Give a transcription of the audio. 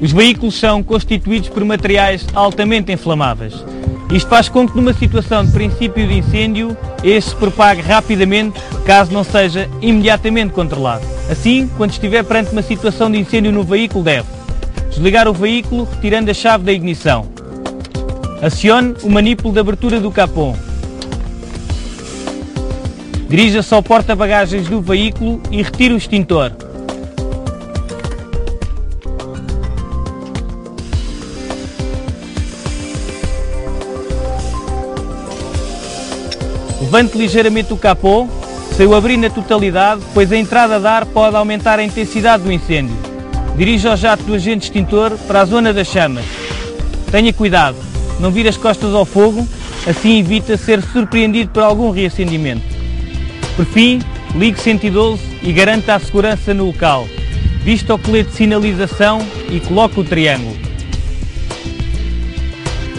Os veículos são constituídos por materiais altamente inflamáveis. Isto faz com que numa situação de princípio de incêndio, este se propague rapidamente, caso não seja imediatamente controlado. Assim, quando estiver perante uma situação de incêndio no veículo, deve desligar o veículo retirando a chave da ignição. Acione o manípulo de abertura do capô. Dirija-se ao porta-bagagens do veículo e retire o extintor. Levante ligeiramente o capô, o abrir na totalidade, pois a entrada de ar pode aumentar a intensidade do incêndio. Dirija o jato do agente extintor para a zona das chamas. Tenha cuidado, não vire as costas ao fogo, assim evita ser surpreendido por algum reacendimento. Por fim, ligue 112 e garanta a segurança no local. Vista o colete de sinalização e coloque o triângulo.